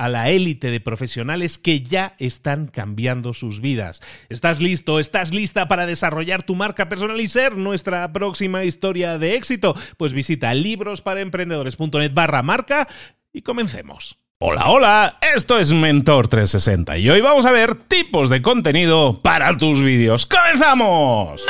a la élite de profesionales que ya están cambiando sus vidas. ¿Estás listo? ¿Estás lista para desarrollar tu marca personal y ser nuestra próxima historia de éxito? Pues visita librosparaemprendedores.net barra marca y comencemos. Hola, hola, esto es Mentor 360 y hoy vamos a ver tipos de contenido para tus vídeos. ¡Comenzamos!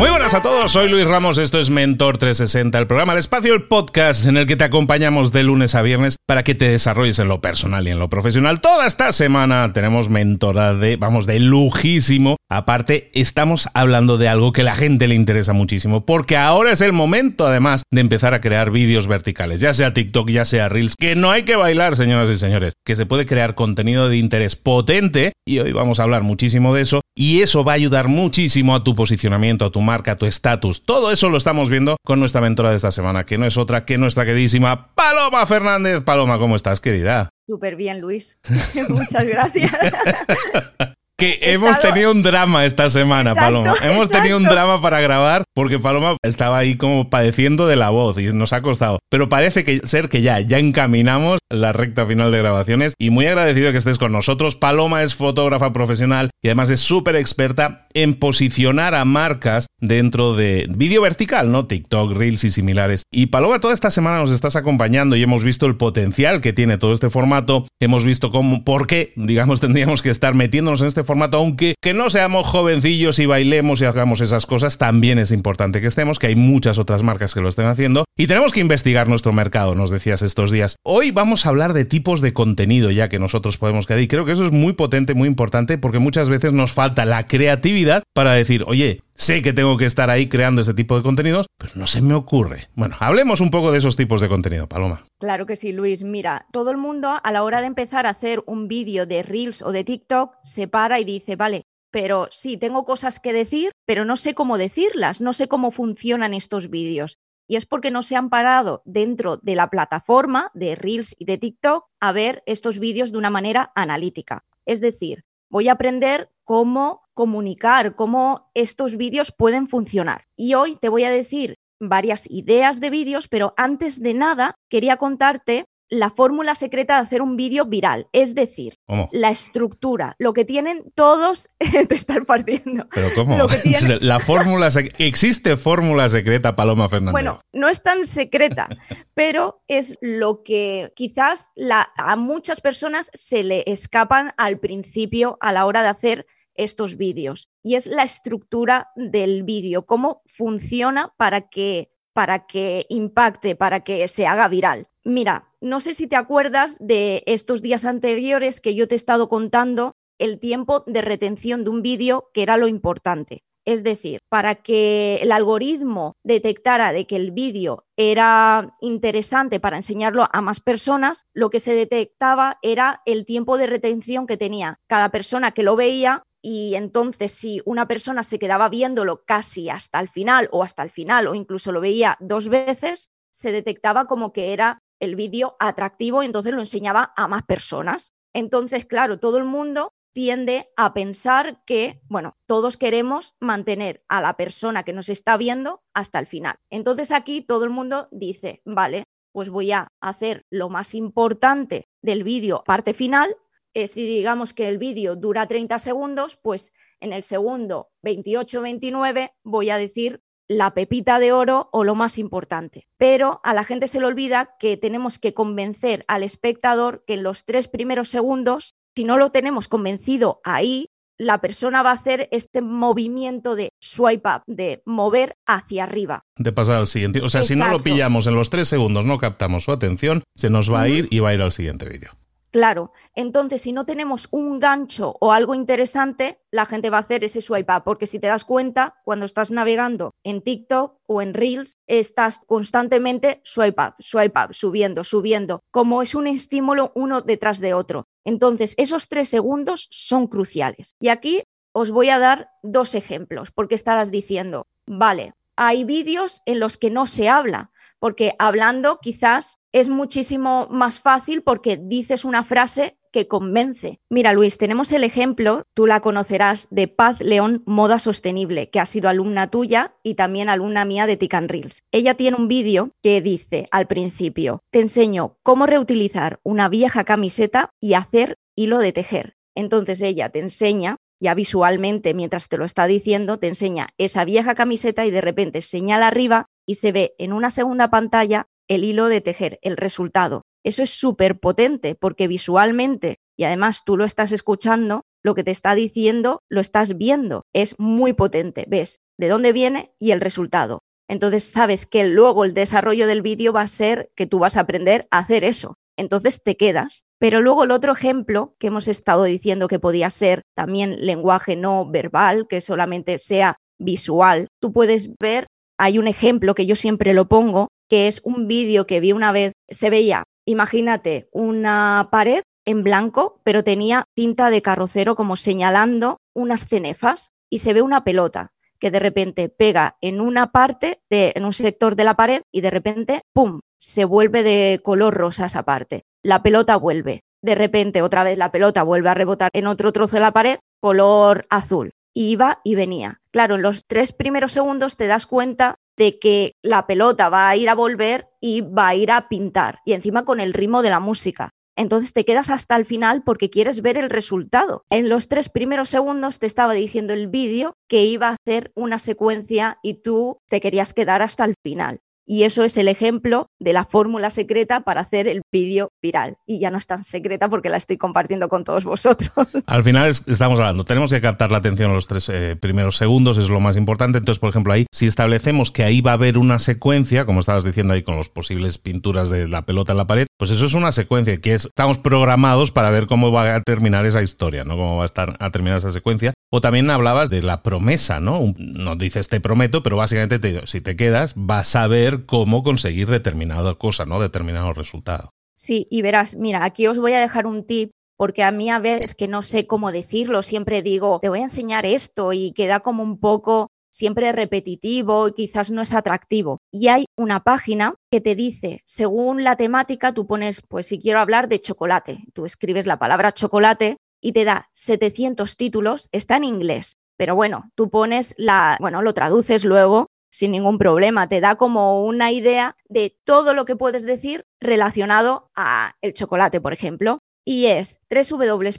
Muy buenas a todos, soy Luis Ramos, esto es Mentor 360, el programa El Espacio, el podcast en el que te acompañamos de lunes a viernes para que te desarrolles en lo personal y en lo profesional. Toda esta semana tenemos mentora de, vamos, de lujísimo. Aparte, estamos hablando de algo que a la gente le interesa muchísimo, porque ahora es el momento, además, de empezar a crear vídeos verticales, ya sea TikTok, ya sea Reels, que no hay que bailar, señoras y señores, que se puede crear contenido de interés potente, y hoy vamos a hablar muchísimo de eso, y eso va a ayudar muchísimo a tu posicionamiento, a tu marca, tu estatus. Todo eso lo estamos viendo con nuestra mentora de esta semana, que no es otra que nuestra queridísima Paloma Fernández. Paloma, ¿cómo estás, querida? Súper bien, Luis. Muchas gracias. que hemos tenido un drama esta semana, Paloma. Hemos tenido un drama para grabar porque Paloma estaba ahí como padeciendo de la voz y nos ha costado. Pero parece que ser que ya, ya encaminamos la recta final de grabaciones y muy agradecido que estés con nosotros. Paloma es fotógrafa profesional y además es súper experta en posicionar a marcas dentro de vídeo vertical, ¿no? TikTok, Reels y similares. Y Paloma, toda esta semana nos estás acompañando y hemos visto el potencial que tiene todo este formato. Hemos visto cómo, por qué, digamos, tendríamos que estar metiéndonos en este formato, aunque que no seamos jovencillos y bailemos y hagamos esas cosas, también es importante que estemos, que hay muchas otras marcas que lo estén haciendo y tenemos que investigar nuestro mercado, nos decías estos días. Hoy vamos a hablar de tipos de contenido ya que nosotros podemos crear y creo que eso es muy potente, muy importante porque muchas veces nos falta la creatividad para decir, oye, sé que tengo que estar ahí creando ese tipo de contenidos, pero no se me ocurre. Bueno, hablemos un poco de esos tipos de contenido, Paloma. Claro que sí, Luis. Mira, todo el mundo a la hora de empezar a hacer un vídeo de Reels o de TikTok se para y dice, vale, pero sí, tengo cosas que decir, pero no sé cómo decirlas, no sé cómo funcionan estos vídeos. Y es porque no se han parado dentro de la plataforma de Reels y de TikTok a ver estos vídeos de una manera analítica. Es decir, voy a aprender cómo comunicar, cómo estos vídeos pueden funcionar. Y hoy te voy a decir varias ideas de vídeos, pero antes de nada quería contarte la fórmula secreta de hacer un vídeo viral, es decir, la estructura, lo que tienen todos te están partiendo. Pero ¿cómo? La fórmula existe fórmula secreta Paloma Fernández. Bueno, no es tan secreta, pero es lo que quizás a muchas personas se le escapan al principio a la hora de hacer estos vídeos y es la estructura del vídeo, cómo funciona para que para que impacte, para que se haga viral. Mira, no sé si te acuerdas de estos días anteriores que yo te he estado contando el tiempo de retención de un vídeo, que era lo importante. Es decir, para que el algoritmo detectara de que el vídeo era interesante para enseñarlo a más personas, lo que se detectaba era el tiempo de retención que tenía cada persona que lo veía y entonces si una persona se quedaba viéndolo casi hasta el final o hasta el final o incluso lo veía dos veces, se detectaba como que era el vídeo atractivo entonces lo enseñaba a más personas. Entonces, claro, todo el mundo tiende a pensar que, bueno, todos queremos mantener a la persona que nos está viendo hasta el final. Entonces aquí todo el mundo dice, vale, pues voy a hacer lo más importante del vídeo, parte final, es si digamos que el vídeo dura 30 segundos, pues en el segundo 28-29 voy a decir la pepita de oro o lo más importante. Pero a la gente se le olvida que tenemos que convencer al espectador que en los tres primeros segundos, si no lo tenemos convencido ahí, la persona va a hacer este movimiento de swipe up, de mover hacia arriba. De pasar al siguiente. O sea, si no lo pillamos en los tres segundos, no captamos su atención, se nos va a ir y va a ir al siguiente vídeo. Claro, entonces si no tenemos un gancho o algo interesante, la gente va a hacer ese swipe up, porque si te das cuenta, cuando estás navegando en TikTok o en Reels, estás constantemente swipe up, swipe up, subiendo, subiendo, como es un estímulo uno detrás de otro. Entonces, esos tres segundos son cruciales. Y aquí os voy a dar dos ejemplos, porque estarás diciendo, vale, hay vídeos en los que no se habla, porque hablando quizás es muchísimo más fácil porque dices una frase que convence. Mira, Luis, tenemos el ejemplo, tú la conocerás, de Paz León Moda Sostenible, que ha sido alumna tuya y también alumna mía de Tican Reels. Ella tiene un vídeo que dice al principio, te enseño cómo reutilizar una vieja camiseta y hacer hilo de tejer. Entonces ella te enseña ya visualmente, mientras te lo está diciendo, te enseña esa vieja camiseta y de repente señala arriba y se ve en una segunda pantalla el hilo de tejer, el resultado. Eso es súper potente porque visualmente, y además tú lo estás escuchando, lo que te está diciendo lo estás viendo. Es muy potente. Ves de dónde viene y el resultado. Entonces sabes que luego el desarrollo del vídeo va a ser que tú vas a aprender a hacer eso. Entonces te quedas. Pero luego el otro ejemplo que hemos estado diciendo que podía ser también lenguaje no verbal, que solamente sea visual, tú puedes ver hay un ejemplo que yo siempre lo pongo, que es un vídeo que vi una vez, se veía, imagínate, una pared en blanco, pero tenía tinta de carrocero como señalando unas cenefas y se ve una pelota que de repente pega en una parte, de, en un sector de la pared y de repente, ¡pum!, se vuelve de color rosa esa parte. La pelota vuelve. De repente otra vez la pelota vuelve a rebotar en otro trozo de la pared, color azul iba y venía. Claro, en los tres primeros segundos te das cuenta de que la pelota va a ir a volver y va a ir a pintar, y encima con el ritmo de la música. Entonces te quedas hasta el final porque quieres ver el resultado. En los tres primeros segundos te estaba diciendo el vídeo que iba a hacer una secuencia y tú te querías quedar hasta el final. Y eso es el ejemplo de la fórmula secreta para hacer el vídeo viral. Y ya no es tan secreta porque la estoy compartiendo con todos vosotros. Al final estamos hablando, tenemos que captar la atención en los tres eh, primeros segundos, es lo más importante. Entonces, por ejemplo, ahí, si establecemos que ahí va a haber una secuencia, como estabas diciendo ahí con las posibles pinturas de la pelota en la pared, pues eso es una secuencia que es, estamos programados para ver cómo va a terminar esa historia, ¿no? Cómo va a estar a terminar esa secuencia. O también hablabas de la promesa, ¿no? No dices te prometo, pero básicamente te si te quedas, vas a ver cómo conseguir determinada cosa, ¿no? Determinado resultado. Sí, y verás, mira, aquí os voy a dejar un tip porque a mí a veces que no sé cómo decirlo, siempre digo, te voy a enseñar esto y queda como un poco siempre repetitivo y quizás no es atractivo. Y hay una página que te dice, según la temática, tú pones, pues si quiero hablar de chocolate, tú escribes la palabra chocolate y te da 700 títulos, está en inglés, pero bueno, tú pones la, bueno, lo traduces luego sin ningún problema. Te da como una idea de todo lo que puedes decir relacionado a el chocolate, por ejemplo. Y es www.title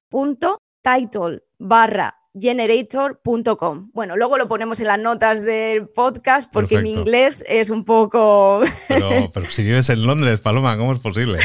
barra generator.com. Bueno, luego lo ponemos en las notas del podcast porque mi inglés es un poco... pero, si vives en Londres, Paloma, ¿cómo es posible?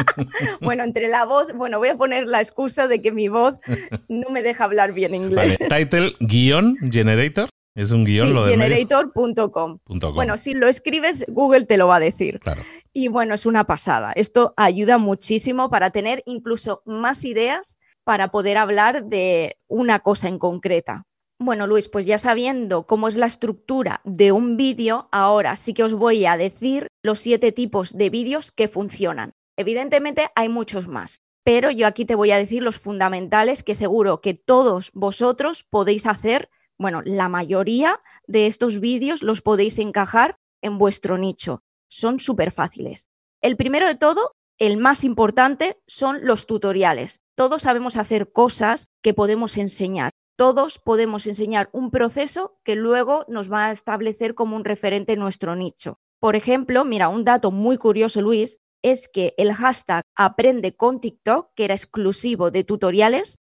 bueno, entre la voz, bueno, voy a poner la excusa de que mi voz no me deja hablar bien inglés. Title guion generator. Es un guion lo de generator.com. Bueno, si lo escribes, Google te lo va a decir. Claro. Y bueno, es una pasada. Esto ayuda muchísimo para tener incluso más ideas para poder hablar de una cosa en concreta. Bueno, Luis, pues ya sabiendo cómo es la estructura de un vídeo, ahora sí que os voy a decir los siete tipos de vídeos que funcionan. Evidentemente hay muchos más, pero yo aquí te voy a decir los fundamentales que seguro que todos vosotros podéis hacer, bueno, la mayoría de estos vídeos los podéis encajar en vuestro nicho. Son súper fáciles. El primero de todo, el más importante, son los tutoriales. Todos sabemos hacer cosas que podemos enseñar. Todos podemos enseñar un proceso que luego nos va a establecer como un referente en nuestro nicho. Por ejemplo, mira, un dato muy curioso, Luis, es que el hashtag aprende con TikTok, que era exclusivo de tutoriales,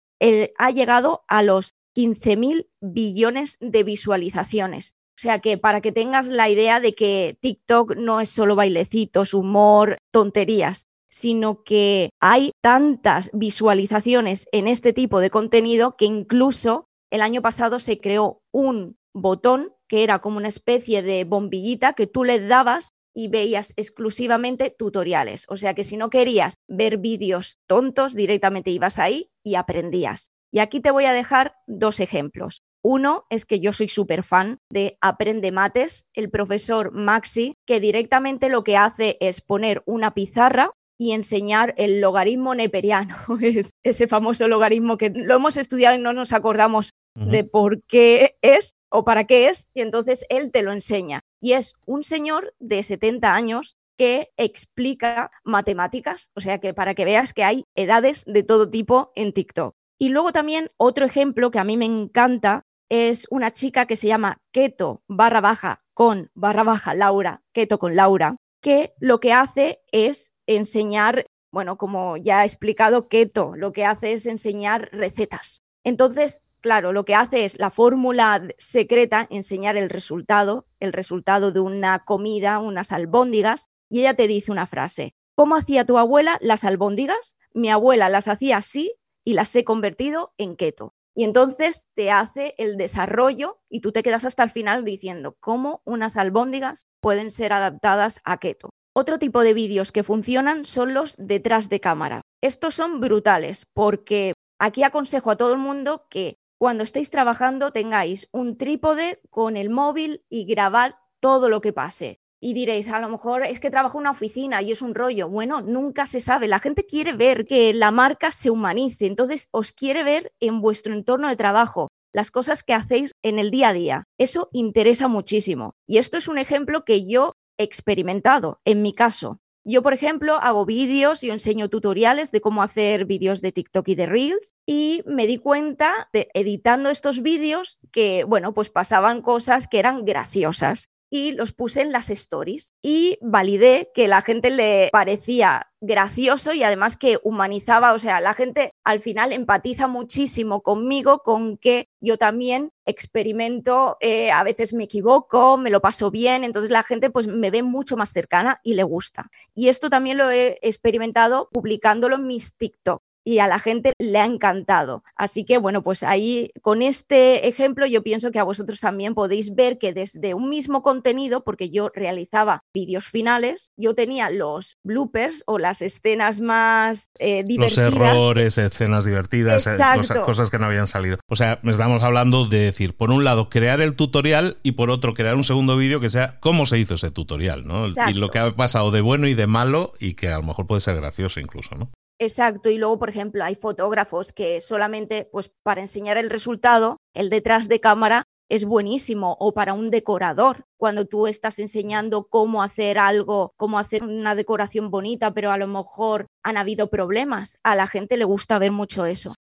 ha llegado a los 15.000 billones de visualizaciones. O sea que para que tengas la idea de que TikTok no es solo bailecitos, humor, tonterías, sino que hay tantas visualizaciones en este tipo de contenido que incluso el año pasado se creó un botón que era como una especie de bombillita que tú le dabas y veías exclusivamente tutoriales. O sea que si no querías ver vídeos tontos, directamente ibas ahí y aprendías. Y aquí te voy a dejar dos ejemplos. Uno es que yo soy súper fan de Aprende Mates, el profesor Maxi, que directamente lo que hace es poner una pizarra y enseñar el logaritmo neperiano, es ese famoso logaritmo que lo hemos estudiado y no nos acordamos de por qué es o para qué es, y entonces él te lo enseña. Y es un señor de 70 años que explica matemáticas, o sea que para que veas que hay edades de todo tipo en TikTok. Y luego también otro ejemplo que a mí me encanta es una chica que se llama Keto barra baja con barra baja Laura, Keto con Laura, que lo que hace es enseñar, bueno, como ya he explicado, Keto lo que hace es enseñar recetas. Entonces, claro, lo que hace es la fórmula secreta, enseñar el resultado, el resultado de una comida, unas albóndigas, y ella te dice una frase. ¿Cómo hacía tu abuela las albóndigas? Mi abuela las hacía así y las he convertido en keto. Y entonces te hace el desarrollo y tú te quedas hasta el final diciendo cómo unas albóndigas pueden ser adaptadas a keto. Otro tipo de vídeos que funcionan son los detrás de cámara. Estos son brutales porque aquí aconsejo a todo el mundo que cuando estéis trabajando tengáis un trípode con el móvil y grabar todo lo que pase y diréis, a lo mejor es que trabajo en una oficina y es un rollo. Bueno, nunca se sabe. La gente quiere ver que la marca se humanice, entonces os quiere ver en vuestro entorno de trabajo las cosas que hacéis en el día a día. Eso interesa muchísimo. Y esto es un ejemplo que yo experimentado en mi caso. Yo, por ejemplo, hago vídeos, yo enseño tutoriales de cómo hacer vídeos de TikTok y de Reels y me di cuenta de editando estos vídeos que, bueno, pues pasaban cosas que eran graciosas y los puse en las stories y validé que la gente le parecía gracioso y además que humanizaba, o sea, la gente al final empatiza muchísimo conmigo, con que yo también experimento, eh, a veces me equivoco, me lo paso bien, entonces la gente pues me ve mucho más cercana y le gusta. Y esto también lo he experimentado publicándolo en mis TikTok y a la gente le ha encantado. Así que bueno, pues ahí con este ejemplo yo pienso que a vosotros también podéis ver que desde un mismo contenido, porque yo realizaba vídeos finales, yo tenía los bloopers o las escenas más eh, divertidas. Los errores, escenas divertidas, eh, cosas, cosas, que no habían salido. O sea, me estamos hablando de decir, por un lado, crear el tutorial y por otro, crear un segundo vídeo que sea cómo se hizo ese tutorial, ¿no? Y lo que ha pasado de bueno y de malo y que a lo mejor puede ser gracioso incluso, ¿no? Exacto, y luego, por ejemplo, hay fotógrafos que solamente, pues para enseñar el resultado, el detrás de cámara es buenísimo, o para un decorador, cuando tú estás enseñando cómo hacer algo, cómo hacer una decoración bonita, pero a lo mejor han habido problemas, a la gente le gusta ver mucho eso.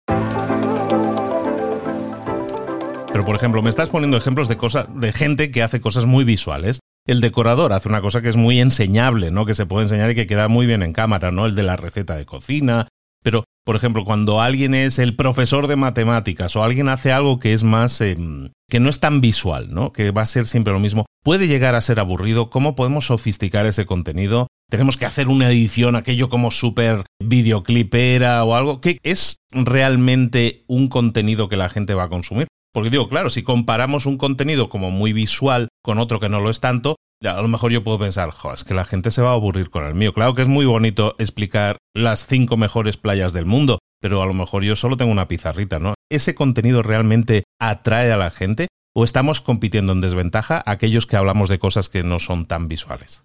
Pero por ejemplo, me estás poniendo ejemplos de cosas de gente que hace cosas muy visuales el decorador hace una cosa que es muy enseñable, ¿no? Que se puede enseñar y que queda muy bien en cámara, ¿no? El de la receta de cocina. Pero, por ejemplo, cuando alguien es el profesor de matemáticas o alguien hace algo que es más. Em, que no es tan visual, ¿no? Que va a ser siempre lo mismo. Puede llegar a ser aburrido. ¿Cómo podemos sofisticar ese contenido? Tenemos que hacer una edición, aquello como súper videoclipera o algo. que es realmente un contenido que la gente va a consumir? Porque digo, claro, si comparamos un contenido como muy visual con otro que no lo es tanto, a lo mejor yo puedo pensar, jo, es que la gente se va a aburrir con el mío. Claro que es muy bonito explicar las cinco mejores playas del mundo, pero a lo mejor yo solo tengo una pizarrita, ¿no? ¿Ese contenido realmente atrae a la gente o estamos compitiendo en desventaja aquellos que hablamos de cosas que no son tan visuales?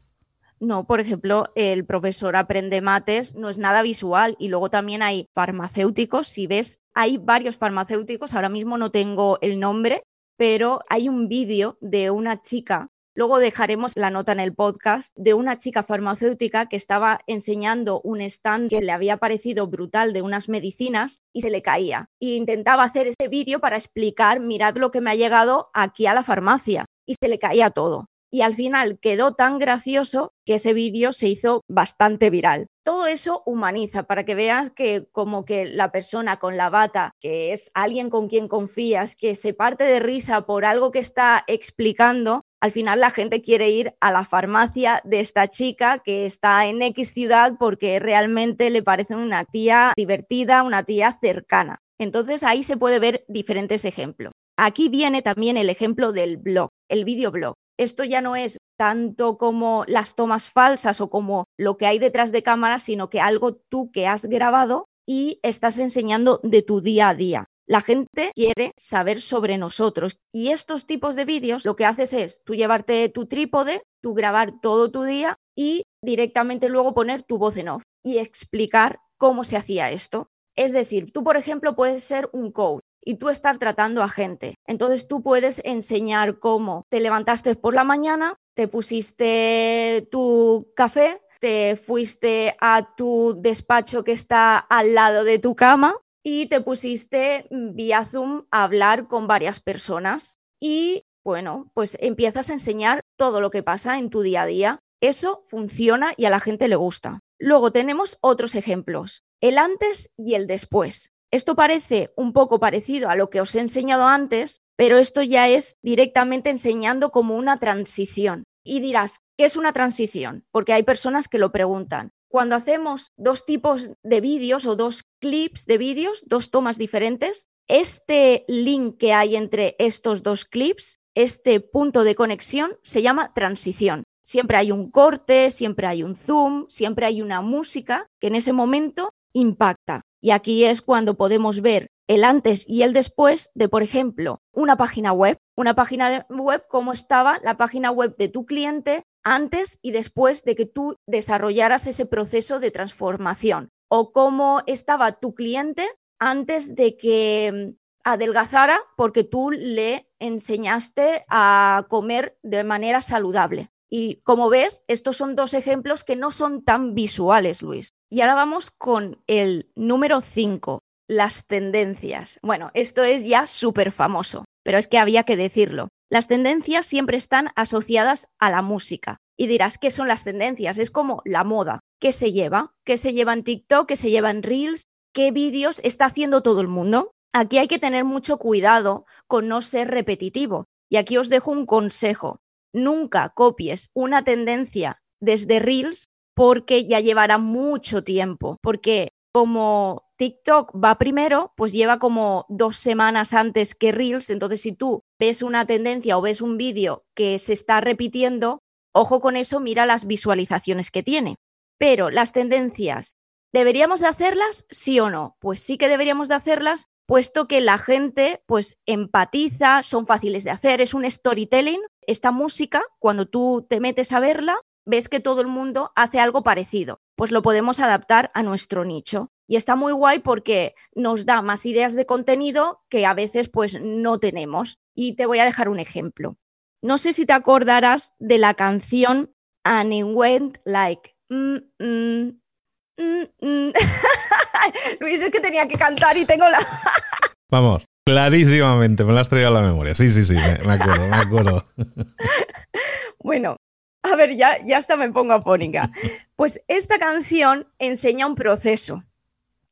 No, por ejemplo, el profesor aprende mates no es nada visual y luego también hay farmacéuticos, si ves, hay varios farmacéuticos, ahora mismo no tengo el nombre, pero hay un vídeo de una chica Luego dejaremos la nota en el podcast de una chica farmacéutica que estaba enseñando un stand que le había parecido brutal de unas medicinas y se le caía. E intentaba hacer este vídeo para explicar, mirad lo que me ha llegado aquí a la farmacia. Y se le caía todo y al final quedó tan gracioso que ese vídeo se hizo bastante viral. Todo eso humaniza para que veas que como que la persona con la bata, que es alguien con quien confías, que se parte de risa por algo que está explicando, al final la gente quiere ir a la farmacia de esta chica que está en X ciudad porque realmente le parece una tía divertida, una tía cercana. Entonces ahí se puede ver diferentes ejemplos. Aquí viene también el ejemplo del blog, el videoblog esto ya no es tanto como las tomas falsas o como lo que hay detrás de cámara, sino que algo tú que has grabado y estás enseñando de tu día a día. La gente quiere saber sobre nosotros y estos tipos de vídeos lo que haces es tú llevarte tu trípode, tú grabar todo tu día y directamente luego poner tu voz en off y explicar cómo se hacía esto. Es decir, tú, por ejemplo, puedes ser un coach y tú estar tratando a gente. Entonces tú puedes enseñar cómo te levantaste por la mañana, te pusiste tu café, te fuiste a tu despacho que está al lado de tu cama y te pusiste vía Zoom a hablar con varias personas. Y bueno, pues empiezas a enseñar todo lo que pasa en tu día a día. Eso funciona y a la gente le gusta. Luego tenemos otros ejemplos, el antes y el después. Esto parece un poco parecido a lo que os he enseñado antes, pero esto ya es directamente enseñando como una transición. Y dirás, ¿qué es una transición? Porque hay personas que lo preguntan. Cuando hacemos dos tipos de vídeos o dos clips de vídeos, dos tomas diferentes, este link que hay entre estos dos clips, este punto de conexión, se llama transición. Siempre hay un corte, siempre hay un zoom, siempre hay una música que en ese momento impacta. Y aquí es cuando podemos ver el antes y el después de, por ejemplo, una página web. Una página web, cómo estaba la página web de tu cliente antes y después de que tú desarrollaras ese proceso de transformación. O cómo estaba tu cliente antes de que mm, adelgazara porque tú le enseñaste a comer de manera saludable. Y como ves, estos son dos ejemplos que no son tan visuales, Luis. Y ahora vamos con el número 5, las tendencias. Bueno, esto es ya súper famoso, pero es que había que decirlo. Las tendencias siempre están asociadas a la música. Y dirás, ¿qué son las tendencias? Es como la moda. ¿Qué se lleva? ¿Qué se lleva en TikTok? ¿Qué se lleva en Reels? ¿Qué vídeos está haciendo todo el mundo? Aquí hay que tener mucho cuidado con no ser repetitivo. Y aquí os dejo un consejo nunca copies una tendencia desde Reels porque ya llevará mucho tiempo, porque como TikTok va primero, pues lleva como dos semanas antes que Reels, entonces si tú ves una tendencia o ves un vídeo que se está repitiendo, ojo con eso, mira las visualizaciones que tiene. Pero las tendencias, ¿deberíamos de hacerlas? Sí o no. Pues sí que deberíamos de hacerlas, puesto que la gente pues empatiza, son fáciles de hacer, es un storytelling. Esta música, cuando tú te metes a verla, ves que todo el mundo hace algo parecido. Pues lo podemos adaptar a nuestro nicho. Y está muy guay porque nos da más ideas de contenido que a veces pues no tenemos. Y te voy a dejar un ejemplo. No sé si te acordarás de la canción And It Went Like. Mm, mm, mm, Luis, es que tenía que cantar y tengo la. Vamos, clarísimamente, me la has traído a la memoria. Sí, sí, sí, me, acuerdo, me acuerdo. bueno, a ver, ya, ya hasta me pongo afónica. Pues esta canción enseña un proceso.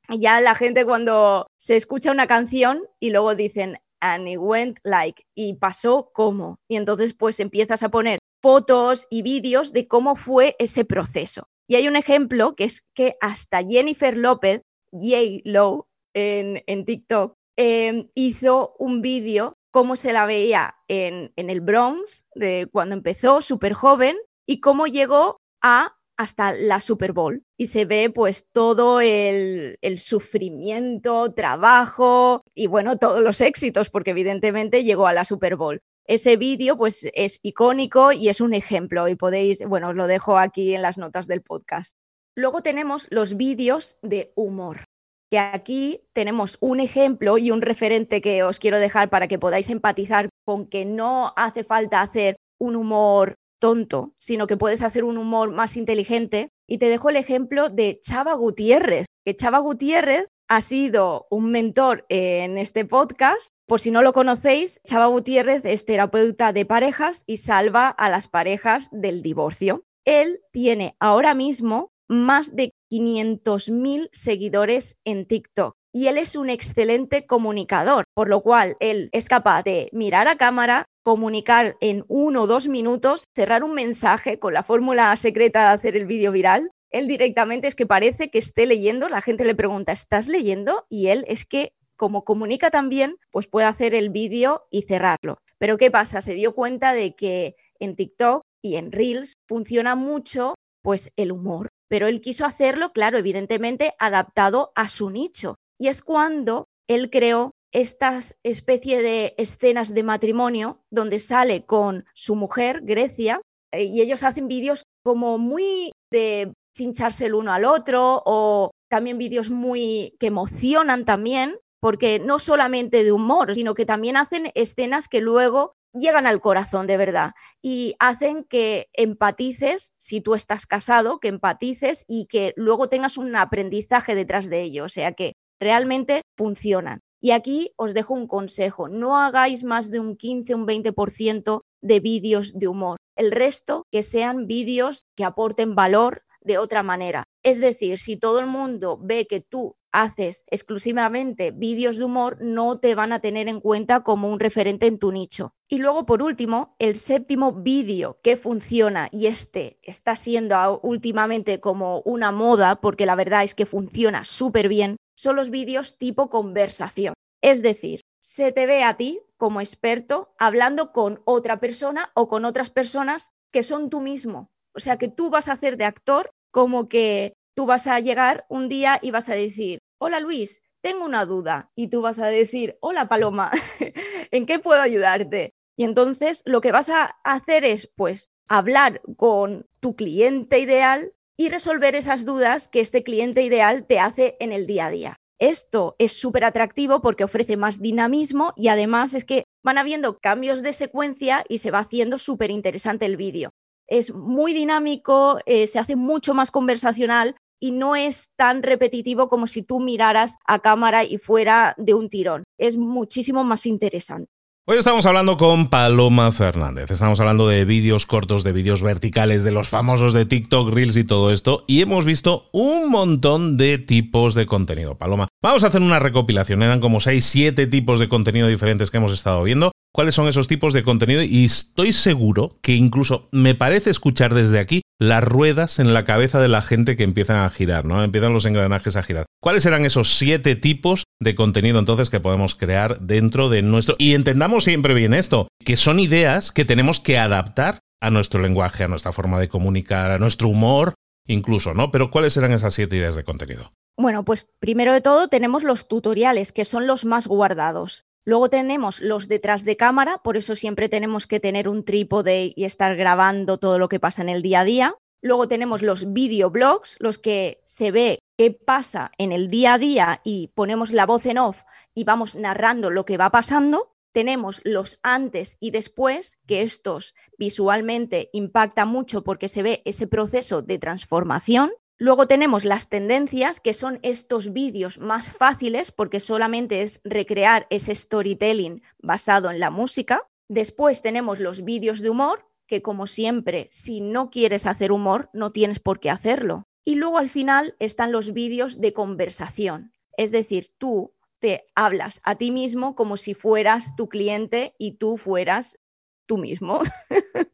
Ya la gente cuando se escucha una canción y luego dicen, and it went like, y pasó como. Y entonces pues empiezas a poner fotos y vídeos de cómo fue ese proceso. Y hay un ejemplo que es que hasta Jennifer López J. Low en, en TikTok, em, hizo un vídeo cómo se la veía en, el Bronx, de cuando empezó, súper joven, y cómo llegó a hasta la Super Bowl. Y se ve pues todo el, el, sufrimiento, trabajo y bueno, todos los éxitos, porque evidentemente llegó a la Super Bowl. ese vídeo pues es icónico y es un ejemplo y podéis, bueno, os lo dejo aquí en las notas del podcast. Luego tenemos los vídeos de humor, que aquí tenemos un ejemplo y un referente que os quiero dejar para que podáis empatizar con que no hace falta hacer un humor tonto, sino que puedes hacer un humor más inteligente. Y te dejo el ejemplo de Chava Gutiérrez, que Chava Gutiérrez ha sido un mentor en este podcast. Por si no lo conocéis, Chava Gutiérrez es terapeuta de parejas y salva a las parejas del divorcio. Él tiene ahora mismo más de 500.000 seguidores en TikTok. Y él es un excelente comunicador, por lo cual él es capaz de mirar a cámara, comunicar en uno o dos minutos, cerrar un mensaje con la fórmula secreta de hacer el vídeo viral. Él directamente es que parece que esté leyendo, la gente le pregunta, ¿estás leyendo? Y él es que como comunica también, pues puede hacer el vídeo y cerrarlo. Pero ¿qué pasa? Se dio cuenta de que en TikTok y en Reels funciona mucho pues el humor pero él quiso hacerlo, claro, evidentemente adaptado a su nicho. Y es cuando él creó estas especie de escenas de matrimonio donde sale con su mujer, Grecia, eh, y ellos hacen vídeos como muy de chincharse el uno al otro o también vídeos muy que emocionan también, porque no solamente de humor, sino que también hacen escenas que luego llegan al corazón de verdad y hacen que empatices, si tú estás casado, que empatices y que luego tengas un aprendizaje detrás de ello, o sea que realmente funcionan. Y aquí os dejo un consejo, no hagáis más de un 15, un 20% de vídeos de humor. El resto que sean vídeos que aporten valor de otra manera. Es decir, si todo el mundo ve que tú haces exclusivamente vídeos de humor, no te van a tener en cuenta como un referente en tu nicho. Y luego, por último, el séptimo vídeo que funciona y este está siendo últimamente como una moda, porque la verdad es que funciona súper bien, son los vídeos tipo conversación. Es decir, se te ve a ti como experto hablando con otra persona o con otras personas que son tú mismo. O sea que tú vas a hacer de actor como que tú vas a llegar un día y vas a decir, hola Luis, tengo una duda. Y tú vas a decir, hola Paloma, ¿en qué puedo ayudarte? Y entonces lo que vas a hacer es, pues, hablar con tu cliente ideal y resolver esas dudas que este cliente ideal te hace en el día a día. Esto es súper atractivo porque ofrece más dinamismo y además es que van habiendo cambios de secuencia y se va haciendo súper interesante el vídeo. Es muy dinámico, eh, se hace mucho más conversacional y no es tan repetitivo como si tú miraras a cámara y fuera de un tirón. Es muchísimo más interesante. Hoy estamos hablando con Paloma Fernández. Estamos hablando de vídeos cortos, de vídeos verticales, de los famosos de TikTok, Reels y todo esto. Y hemos visto un montón de tipos de contenido. Paloma, vamos a hacer una recopilación. Eran como 6, 7 tipos de contenido diferentes que hemos estado viendo cuáles son esos tipos de contenido y estoy seguro que incluso me parece escuchar desde aquí las ruedas en la cabeza de la gente que empiezan a girar, ¿no? Empiezan los engranajes a girar. ¿Cuáles serán esos siete tipos de contenido entonces que podemos crear dentro de nuestro... Y entendamos siempre bien esto, que son ideas que tenemos que adaptar a nuestro lenguaje, a nuestra forma de comunicar, a nuestro humor, incluso, ¿no? Pero ¿cuáles serán esas siete ideas de contenido? Bueno, pues primero de todo tenemos los tutoriales, que son los más guardados. Luego tenemos los detrás de cámara, por eso siempre tenemos que tener un trípode y estar grabando todo lo que pasa en el día a día. Luego tenemos los videoblogs, los que se ve qué pasa en el día a día y ponemos la voz en off y vamos narrando lo que va pasando. Tenemos los antes y después, que estos visualmente impactan mucho porque se ve ese proceso de transformación. Luego tenemos las tendencias, que son estos vídeos más fáciles porque solamente es recrear ese storytelling basado en la música. Después tenemos los vídeos de humor, que como siempre, si no quieres hacer humor, no tienes por qué hacerlo. Y luego al final están los vídeos de conversación. Es decir, tú te hablas a ti mismo como si fueras tu cliente y tú fueras tú mismo.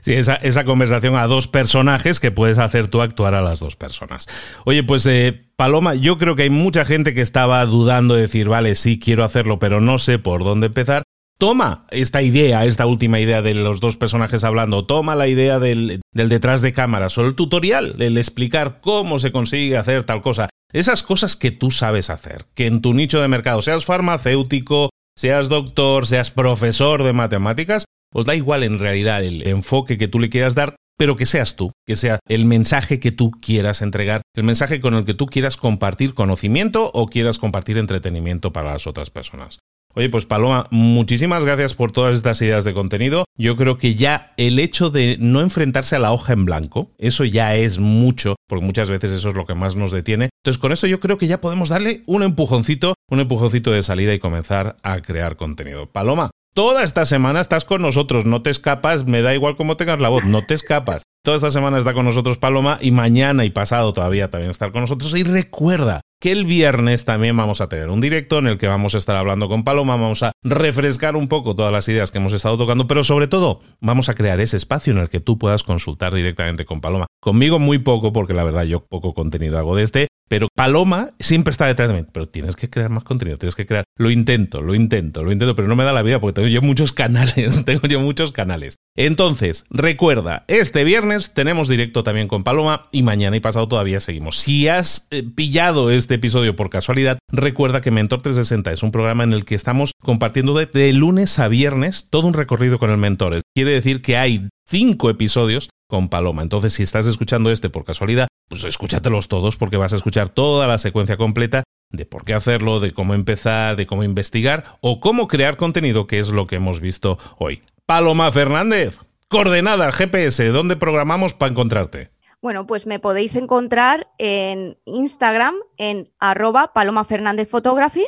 Sí, esa, conversación a dos personajes que puedes hacer tú actuar a las dos personas. Oye, pues eh, Paloma, yo creo que hay mucha gente que estaba dudando de decir, vale, sí, quiero hacerlo, pero no sé por dónde empezar. Toma esta idea, esta última idea de los dos personajes hablando, toma la idea del, del detrás de cámara, o el tutorial, el explicar cómo se consigue hacer tal cosa. Esas cosas que tú sabes hacer, que en tu nicho de mercado, seas farmacéutico, seas doctor, seas profesor de matemáticas, os da igual en realidad el enfoque que tú le quieras dar, pero que seas tú, que sea el mensaje que tú quieras entregar, el mensaje con el que tú quieras compartir conocimiento o quieras compartir entretenimiento para las otras personas. Oye, pues Paloma, muchísimas gracias por todas estas ideas de contenido. Yo creo que ya el hecho de no enfrentarse a la hoja en blanco, eso ya es mucho, porque muchas veces eso es lo que más nos detiene. Entonces, con eso yo creo que ya podemos darle un empujoncito, un empujoncito de salida y comenzar a crear contenido. Paloma, Toda esta semana estás con nosotros, no te escapas, me da igual cómo tengas la voz, no te escapas. Toda esta semana está con nosotros Paloma y mañana y pasado todavía también estar con nosotros. Y recuerda que el viernes también vamos a tener un directo en el que vamos a estar hablando con Paloma, vamos a refrescar un poco todas las ideas que hemos estado tocando, pero sobre todo vamos a crear ese espacio en el que tú puedas consultar directamente con Paloma. Conmigo muy poco, porque la verdad yo poco contenido hago de este, pero Paloma siempre está detrás de mí. Pero tienes que crear más contenido, tienes que crear. Lo intento, lo intento, lo intento, pero no me da la vida porque tengo yo muchos canales, tengo yo muchos canales. Entonces, recuerda, este viernes tenemos directo también con Paloma y mañana y pasado todavía seguimos. Si has eh, pillado este episodio por casualidad, recuerda que Mentor 360 es un programa en el que estamos compartiendo de, de lunes a viernes todo un recorrido con el mentor. Quiere decir que hay cinco episodios con Paloma. Entonces, si estás escuchando este por casualidad, pues escúchatelos todos porque vas a escuchar toda la secuencia completa de por qué hacerlo, de cómo empezar, de cómo investigar o cómo crear contenido, que es lo que hemos visto hoy. Paloma Fernández, coordenada GPS, ¿dónde programamos para encontrarte? Bueno, pues me podéis encontrar en Instagram en arroba Paloma Fernández Photography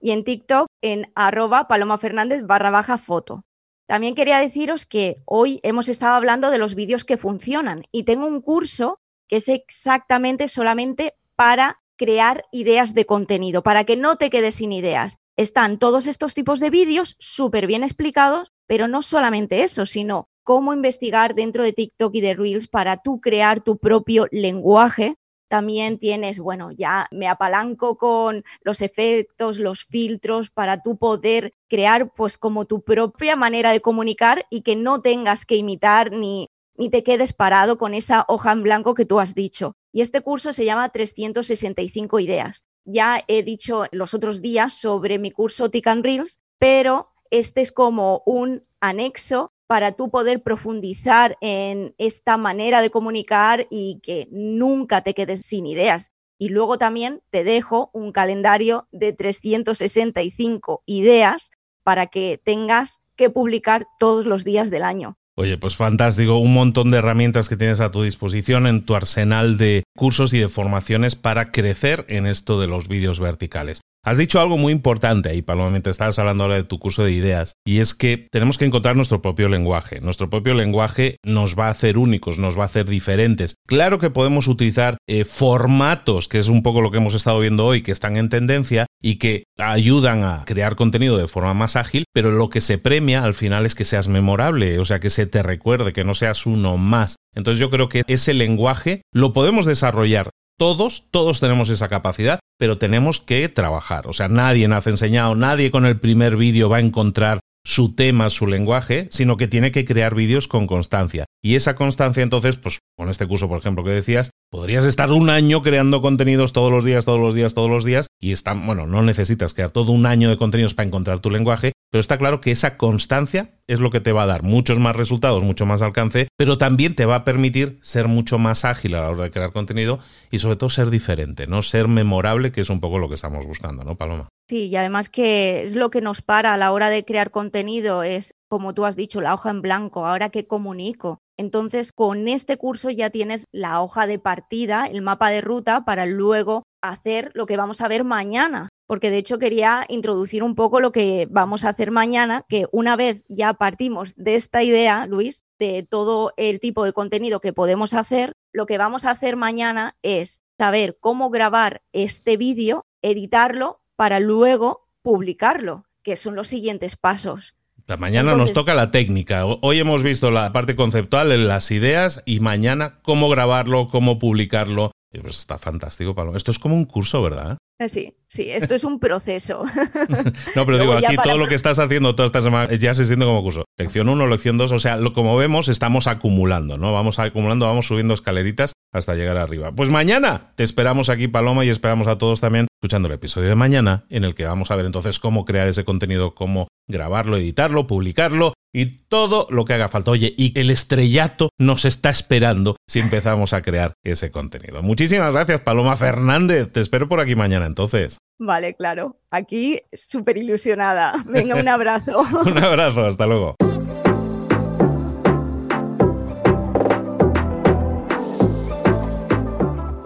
y en TikTok en arroba Paloma Fernández barra baja foto. También quería deciros que hoy hemos estado hablando de los vídeos que funcionan y tengo un curso que es exactamente solamente para crear ideas de contenido, para que no te quedes sin ideas. Están todos estos tipos de vídeos súper bien explicados, pero no solamente eso, sino cómo investigar dentro de TikTok y de Reels para tú crear tu propio lenguaje también tienes, bueno, ya me apalanco con los efectos, los filtros para tú poder crear pues como tu propia manera de comunicar y que no tengas que imitar ni, ni te quedes parado con esa hoja en blanco que tú has dicho. Y este curso se llama 365 ideas. Ya he dicho los otros días sobre mi curso Tick and Reels, pero este es como un anexo para tú poder profundizar en esta manera de comunicar y que nunca te quedes sin ideas. Y luego también te dejo un calendario de 365 ideas para que tengas que publicar todos los días del año. Oye, pues fantástico, un montón de herramientas que tienes a tu disposición en tu arsenal de cursos y de formaciones para crecer en esto de los vídeos verticales. Has dicho algo muy importante ahí, Paloma, mientras estabas hablando ahora de tu curso de ideas, y es que tenemos que encontrar nuestro propio lenguaje. Nuestro propio lenguaje nos va a hacer únicos, nos va a hacer diferentes. Claro que podemos utilizar eh, formatos, que es un poco lo que hemos estado viendo hoy, que están en tendencia y que ayudan a crear contenido de forma más ágil, pero lo que se premia al final es que seas memorable, o sea, que se te recuerde, que no seas uno más. Entonces yo creo que ese lenguaje lo podemos desarrollar todos, todos tenemos esa capacidad, pero tenemos que trabajar. O sea, nadie nace enseñado, nadie con el primer vídeo va a encontrar su tema, su lenguaje, sino que tiene que crear vídeos con constancia. Y esa constancia, entonces, pues con este curso, por ejemplo, que decías, podrías estar un año creando contenidos todos los días, todos los días, todos los días, y está, bueno, no necesitas crear todo un año de contenidos para encontrar tu lenguaje, pero está claro que esa constancia es lo que te va a dar muchos más resultados, mucho más alcance, pero también te va a permitir ser mucho más ágil a la hora de crear contenido y sobre todo ser diferente, ¿no? Ser memorable, que es un poco lo que estamos buscando, ¿no, Paloma? Sí, y además que es lo que nos para a la hora de crear contenido, es como tú has dicho, la hoja en blanco, ahora que comunico. Entonces, con este curso ya tienes la hoja de partida, el mapa de ruta para luego hacer lo que vamos a ver mañana. Porque de hecho quería introducir un poco lo que vamos a hacer mañana, que una vez ya partimos de esta idea, Luis, de todo el tipo de contenido que podemos hacer, lo que vamos a hacer mañana es saber cómo grabar este vídeo, editarlo para luego publicarlo, que son los siguientes pasos. mañana nos toca la técnica. Hoy hemos visto la parte conceptual, en las ideas y mañana cómo grabarlo, cómo publicarlo. Pues está fantástico, Pablo. Esto es como un curso, ¿verdad? Eh, sí, sí, esto es un proceso. no, pero digo, aquí todo lo que estás haciendo toda esta semana ya se siente como curso. Lección 1, lección 2, o sea, lo, como vemos, estamos acumulando, ¿no? Vamos acumulando, vamos subiendo escaleritas hasta llegar arriba. Pues mañana te esperamos aquí, Paloma, y esperamos a todos también escuchando el episodio de mañana, en el que vamos a ver entonces cómo crear ese contenido, cómo grabarlo, editarlo, publicarlo y todo lo que haga falta. Oye, y el estrellato nos está esperando si empezamos a crear ese contenido. Muchísimas gracias, Paloma Fernández. Te espero por aquí mañana entonces. Vale, claro. Aquí súper ilusionada. Venga, un abrazo. un abrazo, hasta luego.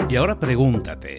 Y ahora pregúntate,